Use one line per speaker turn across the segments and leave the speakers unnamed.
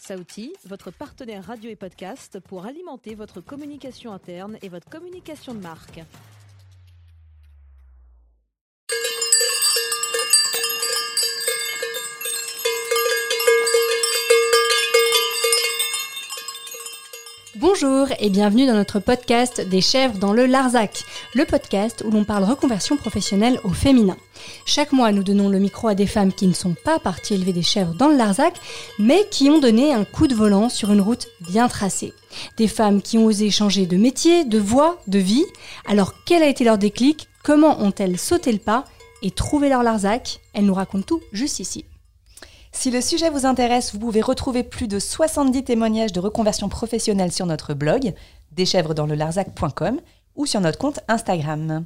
Saouti, votre partenaire radio et podcast pour alimenter votre communication interne et votre communication de marque.
Bonjour et bienvenue dans notre podcast Des chèvres dans le Larzac, le podcast où l'on parle reconversion professionnelle au féminin. Chaque mois, nous donnons le micro à des femmes qui ne sont pas parties élever des chèvres dans le Larzac, mais qui ont donné un coup de volant sur une route bien tracée. Des femmes qui ont osé changer de métier, de voie, de vie. Alors quel a été leur déclic? Comment ont-elles sauté le pas et trouvé leur Larzac? Elles nous racontent tout juste ici.
Si le sujet vous intéresse, vous pouvez retrouver plus de 70 témoignages de reconversion professionnelle sur notre blog, deschèvresdanslelarzac.com ou sur notre compte Instagram.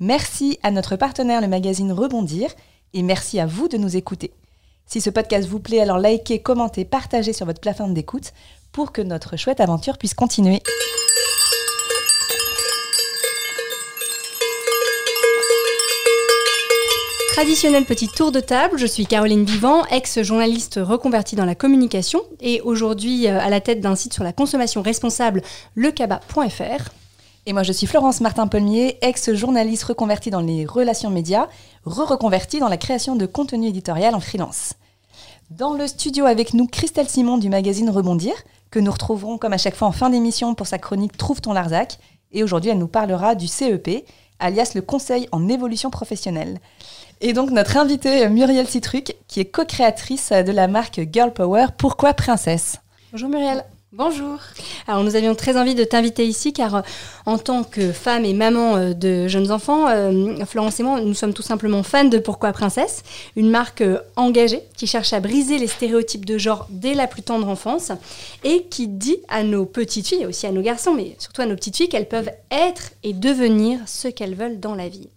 Merci à notre partenaire le magazine Rebondir et merci à vous de nous écouter. Si ce podcast vous plaît, alors likez, commentez, partagez sur votre plateforme d'écoute pour que notre chouette aventure puisse continuer.
Traditionnel petit tour de table, je suis Caroline Vivant, ex-journaliste reconvertie dans la communication et aujourd'hui euh, à la tête d'un site sur la consommation responsable, lecaba.fr.
Et moi je suis Florence Martin-Pelmier, ex-journaliste reconvertie dans les relations médias, re-reconvertie dans la création de contenu éditorial en freelance. Dans le studio avec nous, Christelle Simon du magazine Rebondir, que nous retrouverons comme à chaque fois en fin d'émission pour sa chronique Trouve ton Larzac. Et aujourd'hui, elle nous parlera du CEP, alias le Conseil en évolution professionnelle. Et donc notre invitée Muriel Citruc, qui est co-créatrice de la marque Girl Power. Pourquoi Princesse?
Bonjour Muriel.
Bonjour.
Alors nous avions très envie de t'inviter ici car euh, en tant que femme et maman euh, de jeunes enfants, euh, Florence et moi, nous sommes tout simplement fans de Pourquoi Princesse, une marque engagée qui cherche à briser les stéréotypes de genre dès la plus tendre enfance et qui dit à nos petites filles, et aussi à nos garçons, mais surtout à nos petites filles, qu'elles peuvent être et devenir ce qu'elles veulent dans la vie.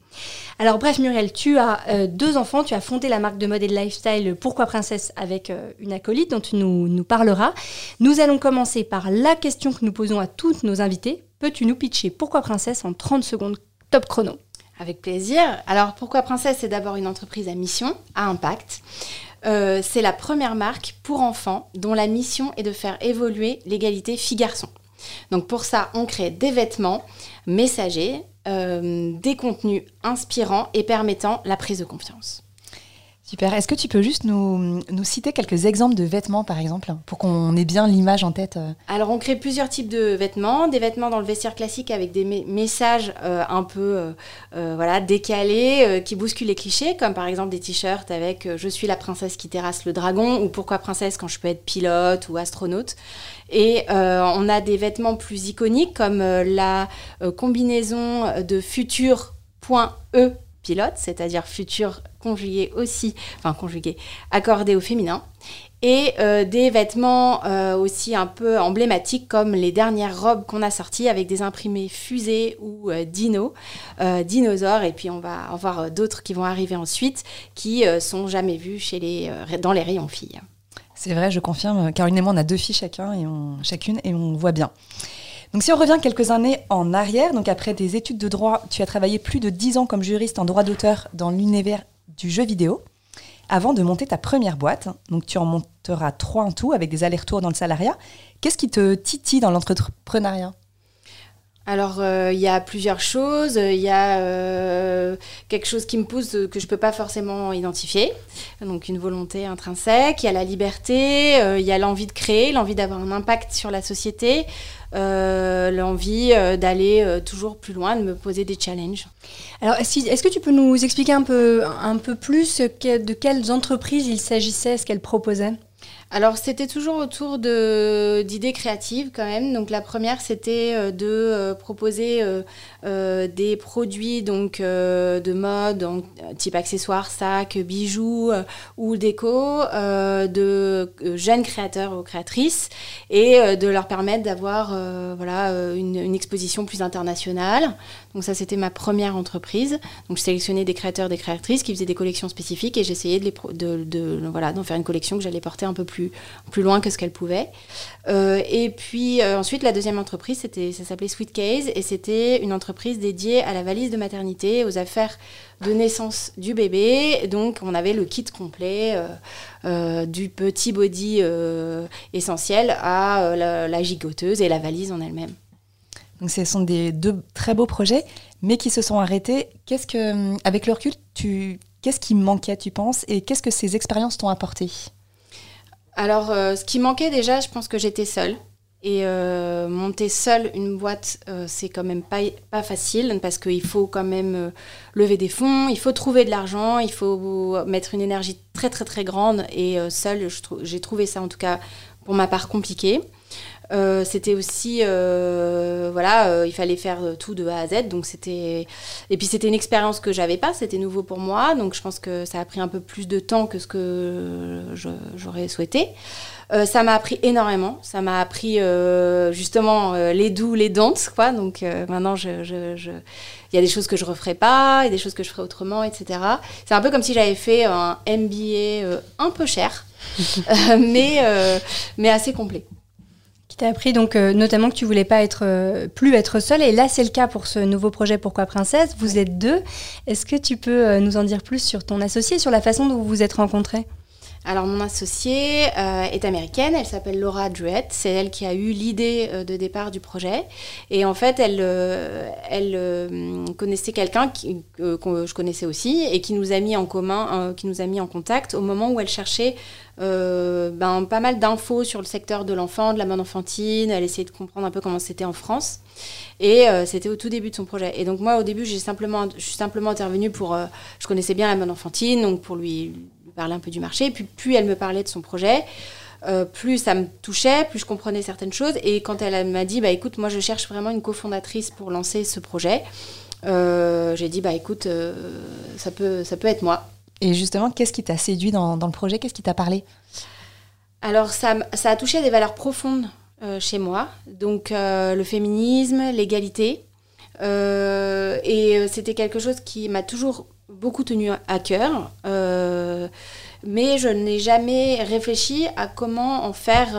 Alors bref Muriel, tu as euh, deux enfants, tu as fondé la marque de mode et de lifestyle Pourquoi Princesse avec euh, une acolyte dont tu nous, parleras. Nous allons commencer par la question que nous posons à toutes nos invités. Peux-tu nous pitcher Pourquoi Princesse en 30 secondes top chrono?
Avec plaisir. Alors Pourquoi Princesse c'est d'abord une entreprise à mission, à impact. Euh, c'est la première marque pour enfants dont la mission est de faire évoluer l'égalité filles-garçons. Donc pour ça, on crée des vêtements messagers euh, des contenus inspirants et permettant la prise de confiance.
Super. Est-ce que tu peux juste nous, nous, citer quelques exemples de vêtements, par exemple, pour qu'on ait bien l'image en tête euh
Alors, on crée plusieurs types de vêtements. Des vêtements dans le vestiaire classique avec des messages euh, un peu voilà, décalés, qui bousculent les clichés, comme par exemple des t-shirts avec Je suis la princesse qui terrasse le dragon » ou « Pourquoi princesse quand je peux être pilote ou astronaute ?» Et euh, on a des vêtements plus iconiques comme euh, la euh, combinaison de futur.e pilote, c'est-à-dire futur conjugué aussi, enfin conjugué, accordé au féminin. Et des vêtements aussi un peu emblématiques comme les dernières robes qu'on a sorties avec des imprimés fusées ou dino, dinosaures. Et puis on va en voir d'autres qui vont arriver ensuite qui sont jamais vus chez les, dans les rayons filles.
C'est vrai, je confirme. Caroline et moi, on a deux filles chacun et chacune et on voit bien. Donc si on revient quelques années en arrière, après des études de droit, tu as travaillé plus de dix ans comme juriste en droit d'auteur dans l'univers du jeu vidéo avant de monter ta première boîte. Donc tu en monteras trois en tout avec des allers-retours dans le salariat. Qu'est-ce qui te titille dans l'entrepreneuriat?
Alors, euh, il y a plusieurs choses. Il y a euh, quelque chose qui me pousse que je ne peux pas forcément identifier. Donc, une volonté intrinsèque. Il y a la liberté. Euh, il y a l'envie de créer, l'envie d'avoir un impact sur la société. l'envie d'aller toujours plus loin, de me poser des challenges.
Alors, est-ce que tu peux nous expliquer un peu, un peu plus de quelles entreprises il s'agissait, ce qu'elles proposaient
alors c'était toujours autour d'idées créatives quand même. Donc la première c'était euh, de euh, proposer euh, des produits donc de mode, type accessoires, sacs, bijoux ou déco, de jeunes créateurs ou créatrices et de leur permettre d'avoir voilà une, exposition plus internationale. Donc ça c'était ma première entreprise. Donc je sélectionnais des créateurs, des créatrices qui faisaient des collections spécifiques et j'essayais de, voilà d'en faire une collection que j'allais porter un peu plus plus, loin que ce qu'elle pouvait. Euh, et puis euh, ensuite, la deuxième entreprise, c'était, ça s'appelait Sweet Case et c'était une entreprise dédiée à la valise de maternité, aux affaires de naissance du bébé. Donc, on avait le kit complet du petit body essentiel à la, la gigoteuse et la valise en elle-même.
Donc, ce sont des deux très beaux projets, mais qui se sont arrêtés. Qu'est-ce que, avec le recul, tu Qu'est-ce qui manquait, tu penses, et qu'est-ce que ces expériences t'ont apporté?
Alors, euh, ce qui manquait déjà, je pense que j'étais seule. Et euh, monter seule une boîte, euh, c'est quand même pas, pas facile parce qu'il faut quand même lever des fonds, il faut trouver de l'argent, il faut mettre une énergie très très très grande. Et seule, j'ai trouvé ça en tout cas pour ma part compliqué. Euh, c'était aussi, euh, voilà, euh, il fallait faire tout de A à Z. Donc c'était, et puis c'était une expérience que j'avais pas, c'était nouveau pour moi. Donc je pense que ça a pris un peu plus de temps que ce que j'aurais souhaité. ça m'a appris énormément. Ça m'a appris justement les doux, les danses, quoi. Donc maintenant, il y a des choses que je referai pas, il y a des choses que je ferai autrement, etc. C'est un peu comme si j'avais fait un MBA un peu cher, mais, mais assez complet
qui t'a appris donc euh, notamment que tu voulais pas être euh, plus être seule. Et là c'est le cas pour ce nouveau projet Pourquoi Princesse. Vous êtes deux. Est-ce que tu peux euh, nous en dire plus sur ton associé sur la façon dont vous vous êtes rencontrés?
Alors mon associée est américaine, elle s'appelle Laura Druett, c'est elle qui a eu l'idée de départ du projet. Et en fait, elle, elle connaissait quelqu'un que je connaissais aussi et qui nous a mis en commun, qui nous a mis en contact au moment où elle cherchait euh, ben, pas mal d'infos sur le secteur de l'enfant, de la mode enfantine. Elle essayait de comprendre un peu comment c'était en France. Et euh, c'était au tout début de son projet. Et donc moi, au début, j'ai simplement, je suis simplement intervenue pour... Euh, je connaissais bien la mode enfantine, donc pour lui, parler un peu du marché. Puis plus elle me parlait de son projet, plus ça me touchait, plus je comprenais certaines choses. Et quand elle m'a dit, bah écoute, moi je cherche vraiment une cofondatrice pour lancer ce projet, j'ai dit, bah écoute, ça, peut, ça peut être moi.
Et justement, qu'est-ce qui t'a séduit dans, le projet? Qu'est-ce qui t'a parlé?
Alors, ça, ça, a touché des valeurs profondes euh, chez moi. Donc, euh, le féminisme, l'égalité. Euh, et c'était quelque chose qui m'a toujours beaucoup tenu à cœur. mais je n'ai jamais réfléchi à comment en faire,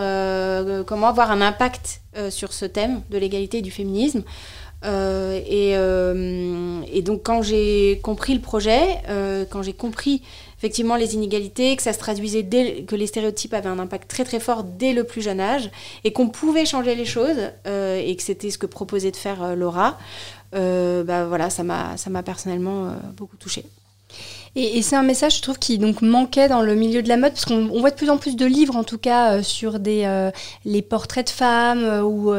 comment avoir un impact sur ce thème de l'égalité et du féminisme. Euh, euh, et, donc quand j'ai compris le projet, euh, quand j'ai compris effectivement les inégalités, que ça se traduisait dès, que les stéréotypes avaient un impact très très fort dès le plus jeune âge, et qu'on pouvait changer les choses, et que c'était ce que proposait de faire Laura, bah voilà, ça m'a personnellement beaucoup touchée.
Et, c'est un message, je trouve, qui donc manquait dans le milieu de la mode, parce qu'on voit de plus en plus de livres, en tout cas, euh, sur des, euh, les portraits de femmes euh, ou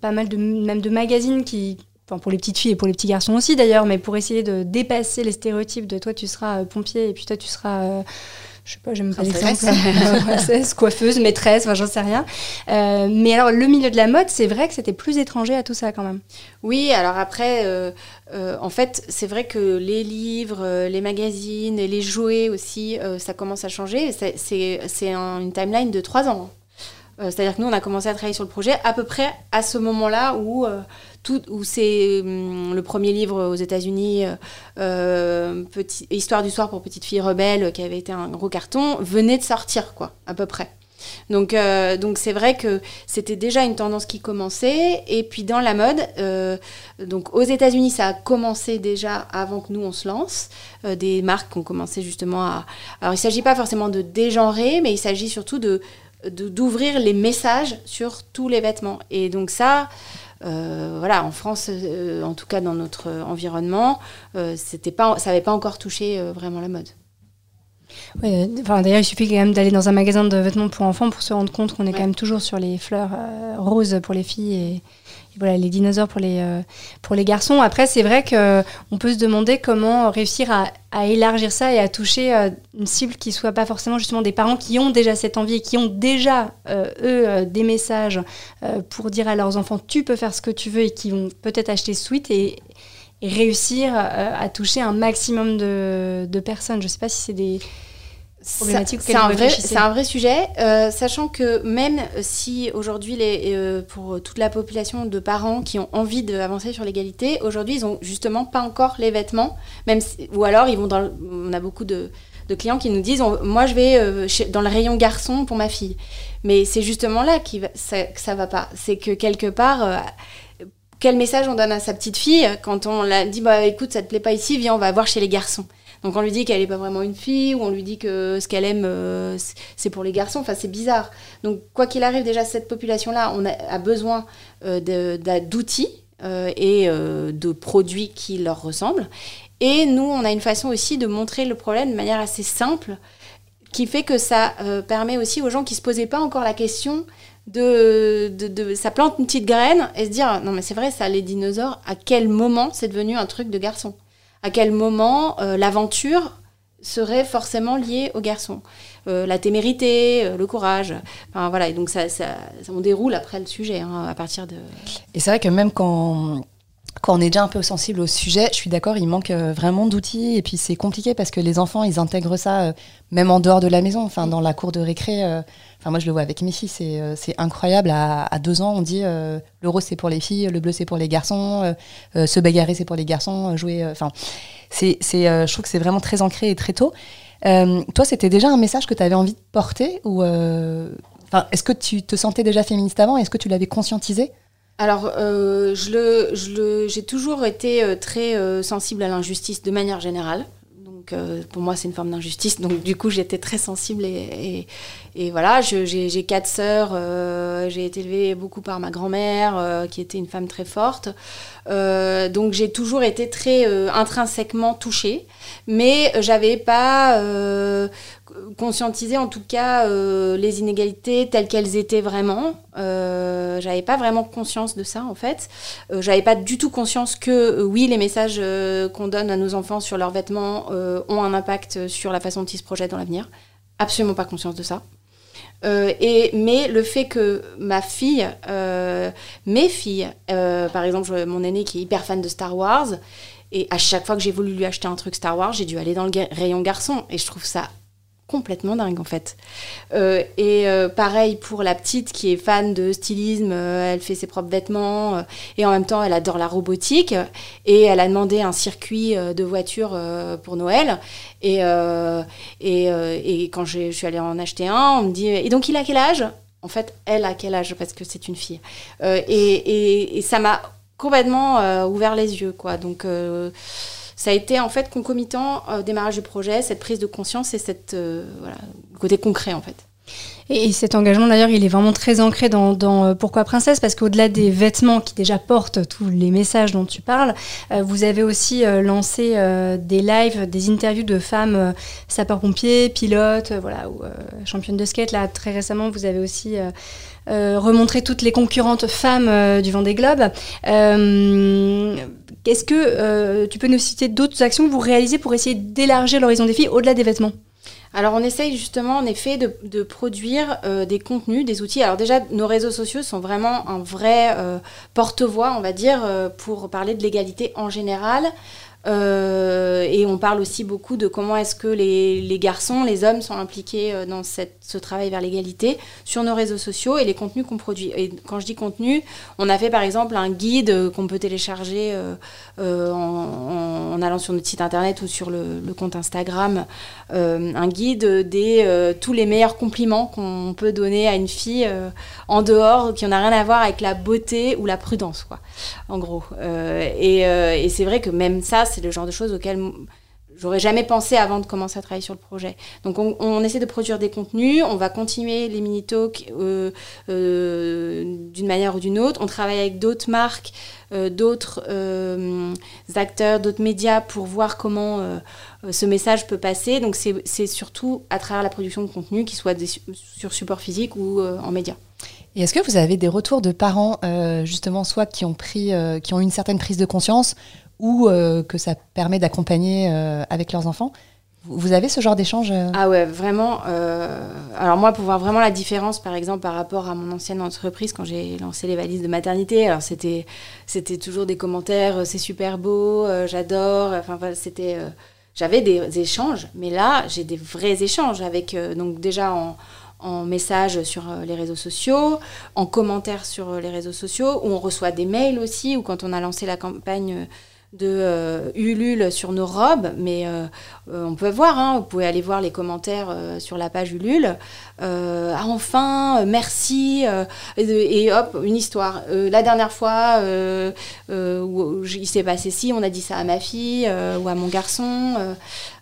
pas mal de, même de magazines qui, pour les petites filles et pour les petits garçons aussi d'ailleurs, mais pour essayer de dépasser les stéréotypes de toi tu seras pompier et puis toi tu seras je sais pas, j'aime pas l'exemple. coiffeuse, maîtresse, enfin, j'en sais rien. mais alors, le milieu de la mode, c'est vrai que c'était plus étranger à tout ça quand même.
Oui, alors après, euh, en fait, c'est vrai que les livres, euh, les magazines et les jouets aussi, euh, ça commence à changer. C'est une timeline de trois ans. C'est-à-dire que nous, on a commencé à travailler sur le projet à peu près à ce moment-là où, tout, où c'est hum, le premier livre aux États-Unis, Histoire du soir pour petites filles rebelles, qui avait été un gros carton, venait de sortir, quoi, à peu près. Donc, euh, donc c'est vrai que c'était déjà une tendance qui commençait. Et puis dans la mode, euh, donc aux États-Unis, ça a commencé déjà avant que nous on se lance. Euh, des marques ont commencé justement à. Alors il ne s'agit pas forcément de dégenrer, mais il s'agit surtout de d'ouvrir les messages sur tous les vêtements. Et donc ça. voilà, en France, en tout cas dans notre environnement, c'était pas, ça n'avait pas encore touché vraiment la mode.
enfin, d'ailleurs, il suffit quand même d'aller dans un magasin de vêtements pour enfants pour se rendre compte qu'on est quand même toujours sur les fleurs euh, roses pour les filles voilà, les dinosaures pour les, euh, pour les garçons. Après, c'est vrai qu'on peut se demander comment réussir à, à, élargir ça et à toucher euh, une cible qui soit pas forcément justement des parents qui ont déjà cette envie et qui ont déjà, eux, des messages pour dire à leurs enfants tu peux faire ce que tu veux et qui vont peut-être acheter Sweet et, et réussir à toucher un maximum de, de personnes. Je ne sais pas si c'est des
c'est un, vrai, un vrai sujet, euh, sachant que même si aujourd'hui, euh, pour toute la population de parents qui ont envie d'avancer sur l'égalité, aujourd'hui, ils n'ont justement pas encore les vêtements, même ou alors ils vont dans, on a beaucoup de, de clients qui nous disent Moi, je vais dans le rayon garçon pour ma fille. Mais c'est justement là qui ça, que ça va pas. C'est que quelque part, quel message on donne à sa petite fille quand on la dit bah écoute ça te plaît pas ici viens on va voir chez les garçons donc on lui dit qu'elle n'est pas vraiment une fille ou on lui dit que ce qu'elle aime euh, c'est pour les garçons. Enfin c'est bizarre. Donc quoi qu'il arrive déjà cette population là on a, besoin euh, d'outils euh, et de produits qui leur ressemblent. Et nous on a une façon aussi de montrer le problème de manière assez simple qui fait que ça permet aussi aux gens qui se posaient pas encore la question de, de, ça plante une petite graine et se dire non mais c'est vrai ça les dinosaures à quel moment c'est devenu un truc de garçon? À quel moment euh, l'aventure serait forcément liée au garçon. Euh, la témérité euh, le courage. Enfin voilà et donc ça, ça, on déroule après le sujet hein, à partir de
et c'est vrai que même quand quand on est déjà un peu sensible au sujet, je suis d'accord, il manque vraiment d'outils. Et puis c'est compliqué parce que les enfants, ils intègrent ça même en dehors de la maison, enfin dans la cour de récré. Enfin, moi, je le vois avec mes filles, c'est, euh, incroyable. À, deux ans, on dit euh, le rose, c'est pour les filles, le bleu, c'est pour les garçons, euh, se bagarrer, c'est pour les garçons, jouer. Enfin, c'est, je trouve que c'est vraiment très ancré et très tôt. toi, c'était déjà un message que tu avais envie de porter ou Est-ce que tu te sentais déjà féministe avant? Est-ce que tu l'avais conscientisé
alors, le, je le, j'ai toujours été très sensible à l'injustice de manière générale. Euh, pour moi, c'est une forme d'injustice. Donc du coup, j'étais très sensible et, voilà, j'ai quatre sœurs. Euh, j'ai été élevée beaucoup par ma grand-mère, euh, qui était une femme très forte. donc j'ai toujours été très intrinsèquement touchée, mais j'avais pas conscientiser en tout cas euh, les inégalités telles qu'elles étaient vraiment. Euh, j'avais pas vraiment conscience de ça en fait. Euh, j'avais pas du tout conscience que oui, les messages qu'on donne à nos enfants sur leurs vêtements ont un impact sur la façon dont ils se projettent dans l'avenir. Absolument pas conscience de ça. et, mais le fait que ma fille, mes filles, par exemple mon aîné qui est hyper fan de Star Wars, et à chaque fois que j'ai voulu lui acheter un truc Star Wars, j'ai dû aller dans le rayon garçon. Et je trouve ça complètement dingue en fait. Euh, et euh, pareil pour la petite qui est fan de stylisme, euh, elle fait ses propres vêtements et en même temps elle adore la robotique et elle a demandé un circuit de voiture pour Noël et, et, et, quand je suis allée en acheter un, on me dit et donc il a quel âge? En fait, elle a quel âge parce que c'est une fille. Et, et, ça m'a complètement ouvert les yeux quoi. Donc ça a été en fait concomitant au démarrage du projet, cette prise de conscience et cette euh, côté concret en fait.
Et cet engagement, d'ailleurs, il est vraiment très ancré dans, euh, Pourquoi Princesse, parce qu'au-delà des vêtements qui déjà portent tous les messages dont tu parles, euh, vous avez aussi lancé des lives, des interviews de femmes sapeurs-pompiers, pilotes, voilà, ou championnes de skate. Là, très récemment, vous avez aussi remontré toutes les concurrentes femmes du Vendée Globe. Est-ce que euh, tu peux nous citer d'autres actions que vous réalisez pour essayer d'élargir l'horizon des filles au-delà des vêtements?
Alors on essaye justement en effet de, produire euh, des contenus, des outils. Alors déjà nos réseaux sociaux sont vraiment un vrai euh, porte-voix, on va dire, pour parler de l'égalité en général. Euh, et on parle aussi beaucoup de comment est-ce que les, les, garçons, les hommes sont impliqués euh, dans cette, ce travail vers l'égalité sur nos réseaux sociaux et les contenus qu'on produit. Et quand je dis contenu, on a fait par exemple un guide euh, qu'on peut télécharger en, allant sur notre site internet ou sur le, compte Instagram, un guide des tous les meilleurs compliments qu'on peut donner à une fille en dehors, qui n'ont rien à voir avec la beauté ou la prudence, quoi, en gros. et, et c'est vrai que même ça, c'est le genre de choses auxquelles j'aurais jamais pensé avant de commencer à travailler sur le projet. Donc on, essaie de produire des contenus, on va continuer les mini-talks euh, euh, d'une manière ou d'une autre. On travaille avec d'autres marques, euh, d'autres acteurs, d'autres médias pour voir comment ce message peut passer. Donc c'est surtout à travers la production de contenu, qui soit sur support physique ou en médias.
Et est-ce que vous avez des retours de parents, justement, soit qui ont pris, qui ont une certaine prise de conscience, ou euh, que ça permet d'accompagner euh, avec leurs enfants. Vous avez ce genre d'échange euh
Ah ouais, vraiment. alors moi, pour voir vraiment la différence, par exemple, par rapport à mon ancienne entreprise, quand j'ai lancé les valises de maternité, alors c'était, c'était toujours des commentaires, c'est super beau, j'adore. Enfin, c'était, j'avais des échanges, mais là, j'ai des vrais échanges avec, donc déjà en, en message sur les réseaux sociaux, en commentaires sur les réseaux sociaux, où on reçoit des mails aussi, ou quand on a lancé la campagne de euh, Ulule sur nos robes, mais euh, euh, on peut voir, hein, vous pouvez aller voir les commentaires sur la page Ulule. Ah, enfin, merci, et, hop, une histoire. la dernière fois, où il s'est passé ci, on a dit ça à ma fille ou à mon garçon.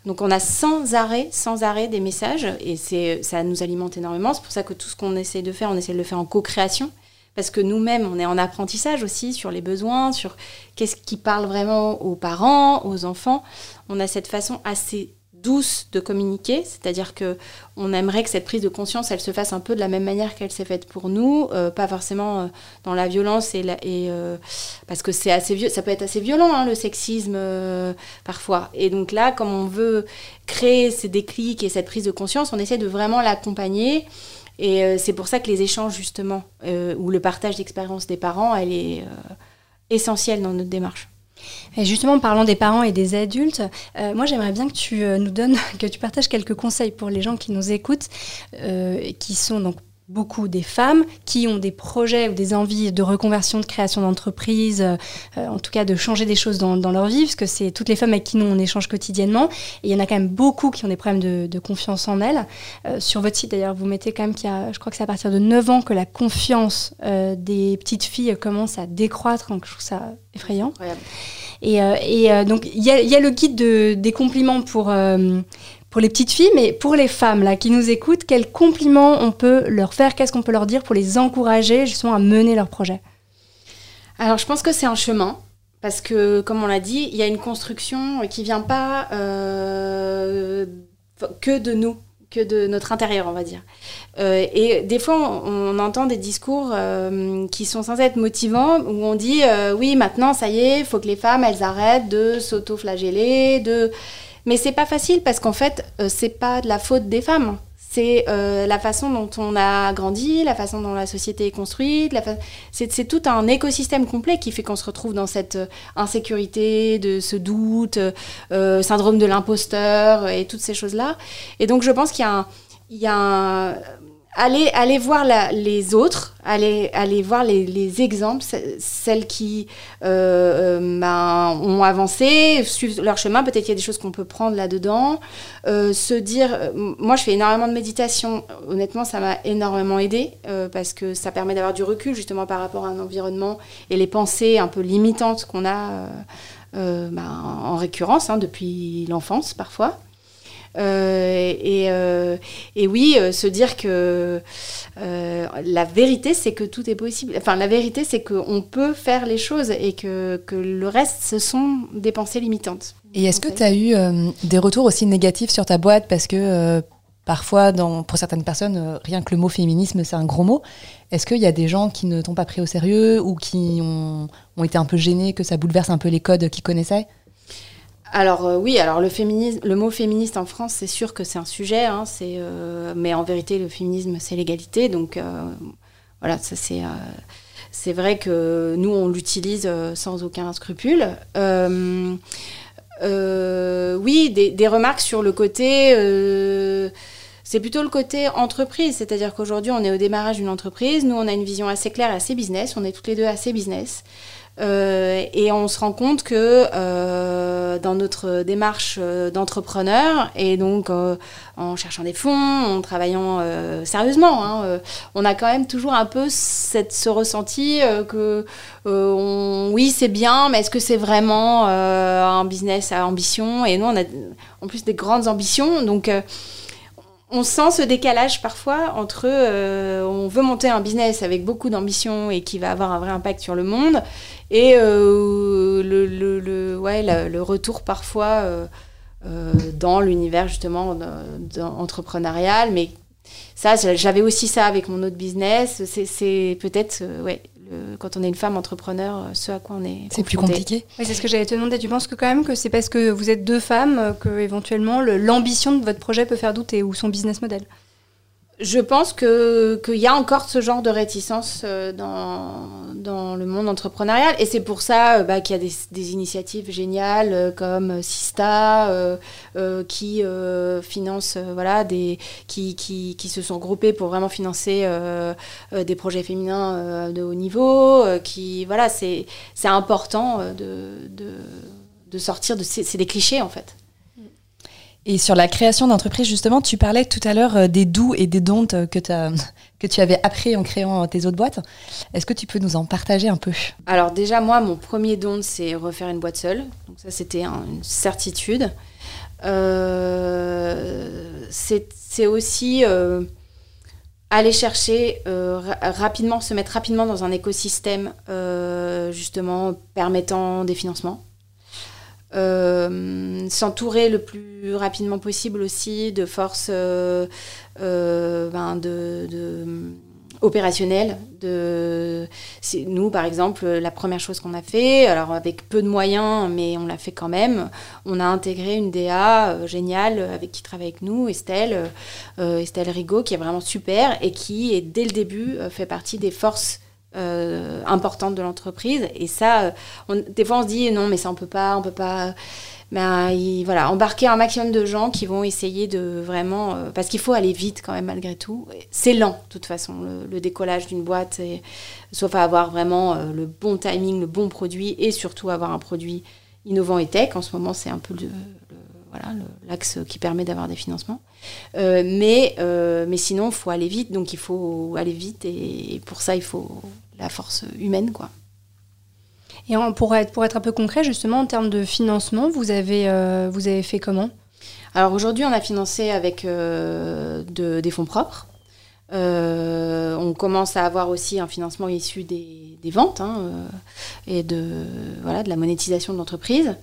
donc on a sans arrêt, sans arrêt des messages, et ça nous alimente énormément. C'est pour ça que tout ce qu'on essaie de faire, on essaie de le faire en co-création parce que nous-mêmes, on est en apprentissage aussi sur les besoins, sur qu'est-ce qui parle vraiment aux parents, aux enfants. On a cette façon assez douce de communiquer, c'est-à-dire que on aimerait que cette prise de conscience, elle se fasse un peu de la même manière qu'elle s'est faite pour nous, euh, pas forcément euh, dans la violence et, euh, parce que c'est assez vieux, ça peut être assez violent hein, le sexisme parfois. Et donc là, comme on veut créer ces déclics et cette prise de conscience, on essaie de vraiment l'accompagner et euh, c'est pour ça que les échanges, justement, euh, ou le partage d'expériences des parents, elle est euh, essentielle dans notre démarche.
Et justement, en parlant des parents et des adultes, moi j'aimerais bien que tu nous donnes, que tu partages quelques conseils pour les gens qui nous écoutent, qui sont donc beaucoup des femmes qui ont des projets ou des envies de reconversion, de création d'entreprise, euh, en tout cas de changer des choses dans, leur vie, parce que c'est toutes les femmes avec qui nous on échange quotidiennement. Et il y en a quand même beaucoup qui ont des problèmes de, confiance en elles. Euh, sur votre site d'ailleurs, vous mettez quand même qu'il y a, je crois que c'est à partir de 9 ans que la confiance euh, des petites filles commence à décroître, donc je trouve ça effrayant. Et, et donc il y, y, a le guide de, des compliments pour pour les petites filles, mais pour les femmes là qui nous écoutent, quels compliments on peut leur faire? Qu'est-ce qu'on peut leur dire pour les encourager justement à mener leur projet?
Alors je pense que c'est un chemin. Parce que, comme on l'a dit, il y a une construction qui vient pas euh, que de nous, que de notre intérieur, on va dire. Euh, et des fois, on, entend des discours euh, qui sont censés être motivants, où on dit oui, maintenant, ça y est, faut que les femmes, elles arrêtent de s'auto-flageller, de mais c'est pas facile parce qu'en fait, euh, c'est pas de la faute des femmes. C'est euh, la façon dont on a grandi, la façon dont la société est construite. C'est tout un écosystème complet qui fait qu'on se retrouve dans cette euh, insécurité, de ce doute, syndrome de l'imposteur et toutes ces choses-là. Et donc, je pense qu'il y a y a un allez, voir les autres, allez voir les, exemples, celles qui euh, euh, ben, ont avancé, suivent leur chemin. Peut-être qu'il y a des choses qu'on peut prendre là-dedans. Euh, se dire, moi je fais énormément de méditation. Honnêtement, ça m'a énormément aidé parce que ça permet d'avoir du recul justement par rapport à un environnement et les pensées un peu limitantes qu'on a ben, en récurrence hein, depuis l'enfance parfois. Euh, et, euh, et, oui, euh, se dire que la vérité, c'est que tout est possible. Enfin, la vérité, c'est qu'on peut faire les choses et que, que, le reste, ce sont des pensées limitantes.
Et est-ce que tu as eu des retours aussi négatifs sur ta boîte? Parce que parfois, dans, pour certaines personnes, rien que le mot féminisme, c'est un gros mot. Est-ce qu'il y a des gens qui ne t'ont pas pris au sérieux ou qui ont, ont, été un peu gênés que ça bouleverse un peu les codes qu'ils connaissaient?
Alors euh, oui, alors le mot féministe en France, c'est sûr que c'est un sujet, hein, euh, mais en vérité, le féminisme, c'est l'égalité, donc euh, voilà, ça c'est, c'est vrai que nous on l'utilise sans aucun scrupule. oui, des, des, remarques sur le côté. c'est plutôt le côté entreprise, c'est-à-dire qu'aujourd'hui on est au démarrage d'une entreprise, nous on a une vision assez claire, assez business, on est toutes les deux assez business. Euh, et on se rend compte que euh, dans notre démarche euh, d'entrepreneur, et donc en cherchant des fonds, en travaillant sérieusement, hein, on a quand même toujours un peu ce ressenti que oui, c'est bien, mais est-ce que c'est vraiment un business à ambition? Et nous, on a en plus des grandes ambitions, donc on sent ce décalage parfois entre on veut monter un business avec beaucoup d'ambition et qui va avoir un vrai impact sur le monde et euh, le, le, le, ouais, le retour parfois euh, euh, dans l'univers justement entrepreneurial, mais ça, j'avais aussi ça avec mon autre business. C'est peut-être, ouais, quand on est une femme entrepreneur, ce à quoi on est.
C'est plus compliqué.
Oui, c'est ce que j'allais te demander. Tu penses que quand même que c'est parce que vous êtes deux femmes que éventuellement l'ambition de votre projet peut faire douter ou son business model?
Je pense que qu'il y a encore ce genre de réticence euh, dans, dans le monde entrepreneurial et c'est pour ça euh, bah, qu'il y a des, des, initiatives géniales euh, comme Sista qui finance voilà des qui, qui, qui, se sont groupés pour vraiment financer des projets féminins de haut niveau qui voilà c'est c'est important de, de de sortir de c'est des clichés en fait.
Et sur la création d'entreprise, justement, tu parlais tout à l'heure euh, des doux et des don'ts que, que tu avais appris en créant tes autres boîtes. Est-ce que tu peux nous en partager un peu?
Alors déjà, moi, mon premier don, c'est refaire une boîte seule. Donc ça, c'était une certitude. Euh, c'est aussi euh, aller chercher rapidement, se mettre rapidement dans un écosystème justement permettant des financements. Euh, s'entourer le plus rapidement possible aussi de forces euh, euh, ben de, opérationnelles. De, nous, par exemple, la première chose qu'on a fait, alors avec peu de moyens, mais on l'a fait quand même, on a intégré une DA géniale avec qui travaille avec nous, Estelle, Estelle Rigaud, qui est vraiment super et qui, est, dès le début, fait partie des forces euh, importante de l'entreprise. Et ça, on, des fois on se dit non, mais ça on peut pas, on peut pas. Mais voilà, embarquer un maximum de gens qui vont essayer de vraiment, euh, parce qu'il faut aller vite quand même malgré tout. C'est lent de toute façon le, décollage d'une boîte, et, sauf à avoir vraiment euh, le bon timing, le bon produit et surtout avoir un produit innovant et tech. En ce moment, c'est un peu le, voilà l'axe qui permet d'avoir des financements. Euh, mais, euh, mais sinon, il faut aller vite, donc il faut aller vite et, pour ça, il faut la force humaine, quoi.
Et pour, être, pour être un peu concret, justement, en termes de financement, vous avez, euh, vous avez fait comment?
Alors aujourd'hui, on a financé avec de, des fonds propres. on commence à avoir aussi un financement issu des, des ventes hein, et de, voilà, de la monétisation de l'entreprise.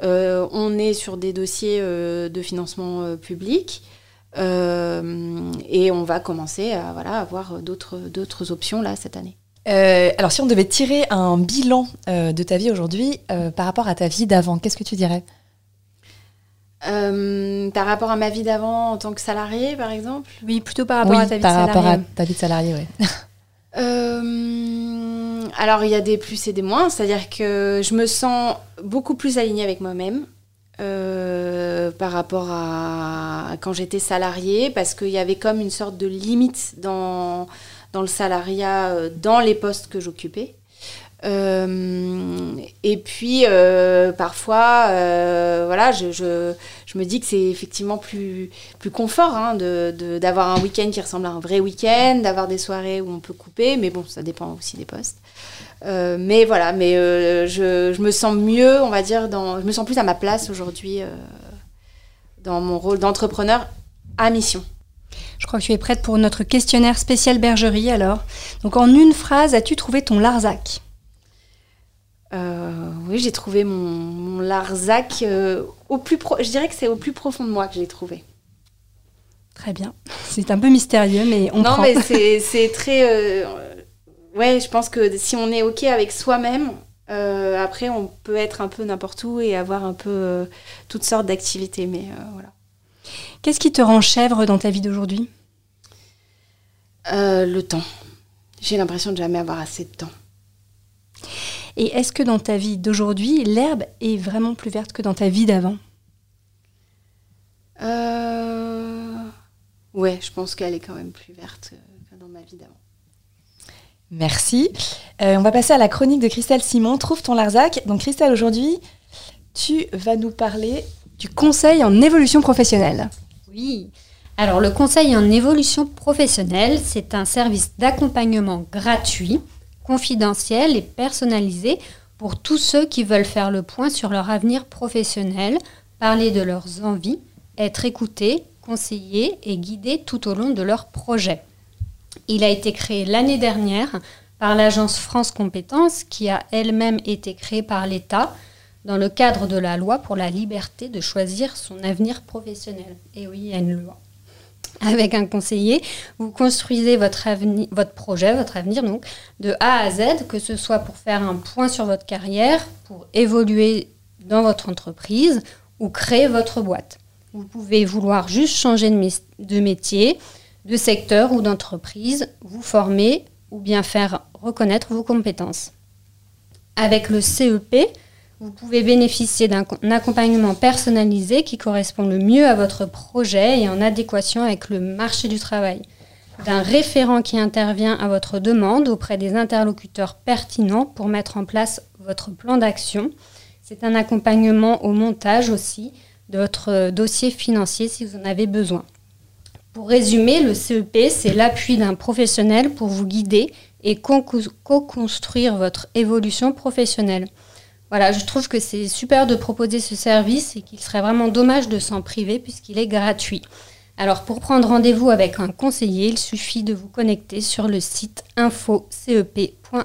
On est sur des dossiers de financement public. Euh, et on va commencer à voilà, avoir d'autres options là cette année.
Euh, alors si on devait tirer un bilan euh, de ta vie aujourd'hui par rapport à ta vie d'avant, qu'est-ce que tu dirais?
Par rapport à ma vie d'avant en tant que salarié, par exemple?
Oui, plutôt par rapport à ta vie de salarié.
par rapport à ta vie de salarié, oui.
Alors, il y a des plus et des moins. C'est-à-dire que je me sens beaucoup plus alignée avec moi-même. Euh, par rapport à, quand j'étais salariée, parce qu'il y avait comme une sorte de limite dans, le salariat, euh, dans les postes que j'occupais. Euh, et puis, parfois, voilà, je, me dis que c'est effectivement plus, plus confort hein, d'avoir un week-end qui ressemble à un vrai week-end, d'avoir des soirées où on peut couper, mais bon, ça dépend aussi des postes. Euh, mais voilà, mais euh, je, je, me sens mieux, on va dire, dans, je me sens plus à ma place aujourd'hui euh, dans mon rôle d'entrepreneur à mission.
Je crois que tu es prête pour notre questionnaire spécial bergerie alors. Donc en une phrase, as-tu trouvé ton Larzac?
Oui, j'ai trouvé mon, mon Larzac au plus pro je dirais que c'est au plus profond de moi que j'ai trouvé.
Très bien. C'est un peu mystérieux, mais on
Non, mais c'est très ouais, je pense que si on est OK avec soi-même, euh, après, on peut être un peu n'importe où et avoir un peu euh, toutes sortes d'activités. Mais euh, voilà.
Qu'est-ce qui te rend chèvre dans ta vie d'aujourd'hui?
Le temps. J'ai l'impression de jamais avoir assez de temps.
Et est-ce que dans ta vie d'aujourd'hui, l'herbe est vraiment plus verte que dans ta vie d'avant?
Ouais, je pense qu'elle est quand même plus verte que dans ma vie d'avant.
Merci. Euh, on va passer à la chronique de Christelle Simon. Trouve ton Larzac. Donc Christelle, aujourd'hui, tu vas nous parler
du conseil en évolution professionnelle.
Oui. Alors le conseil en évolution professionnelle, c'est un service d'accompagnement gratuit, confidentiel et personnalisé pour tous ceux qui veulent faire le point sur leur avenir professionnel, parler de leurs envies, être écoutés, conseillés et guidés tout au long de leur projet. Il a été créé l'année dernière par l'agence France Compétences, qui a elle-même été créée par l'État dans le cadre de la loi pour la liberté de choisir son avenir professionnel. Et oui, il y a une loi. Avec un conseiller, vous construisez votre, projet, votre avenir, donc, de A à Z, que ce soit pour faire un point sur votre carrière, pour évoluer dans votre entreprise ou créer votre boîte. Vous pouvez vouloir juste changer de métier, de secteur ou d'entreprise, vous former ou bien faire reconnaître vos compétences. Avec le CEP, vous pouvez bénéficier d'un accompagnement personnalisé qui correspond le mieux à votre projet et en adéquation avec le marché du travail, d'un référent qui intervient à votre demande auprès des interlocuteurs pertinents pour mettre en place votre plan d'action. C'est un accompagnement au montage aussi de votre euh, dossier financier si vous en avez besoin. Pour résumer, le CEP, c'est l'appui d'un professionnel pour vous guider et co-construire votre évolution professionnelle. Voilà, je trouve que c'est super de proposer ce service et qu'il serait vraiment dommage de s'en priver puisqu'il est gratuit. Alors pour prendre rendez-vous avec un conseiller, il suffit de vous connecter sur le site infocep.fr.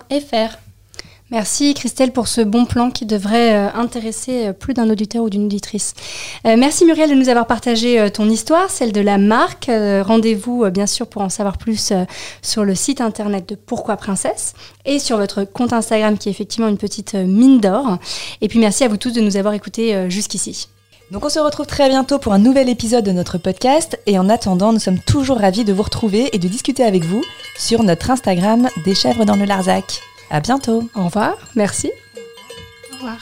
Merci Christelle pour ce bon plan qui devrait euh, intéresser euh, plus d'un auditeur ou d'une auditrice. Euh, merci Muriel de nous avoir partagé ton histoire, celle de la marque. Rendez-vous bien sûr pour en savoir plus sur le site internet de Pourquoi Princesse et sur votre compte Instagram qui est effectivement une petite mine d'or. Et puis merci à vous tous de nous avoir écoutés jusqu'ici.
Donc on se retrouve très bientôt pour un nouvel épisode de notre podcast et en attendant, nous sommes toujours ravis de vous retrouver et de discuter avec vous sur notre Instagram des chèvres dans le Larzac. À bientôt.
Au revoir. Merci.
Au revoir.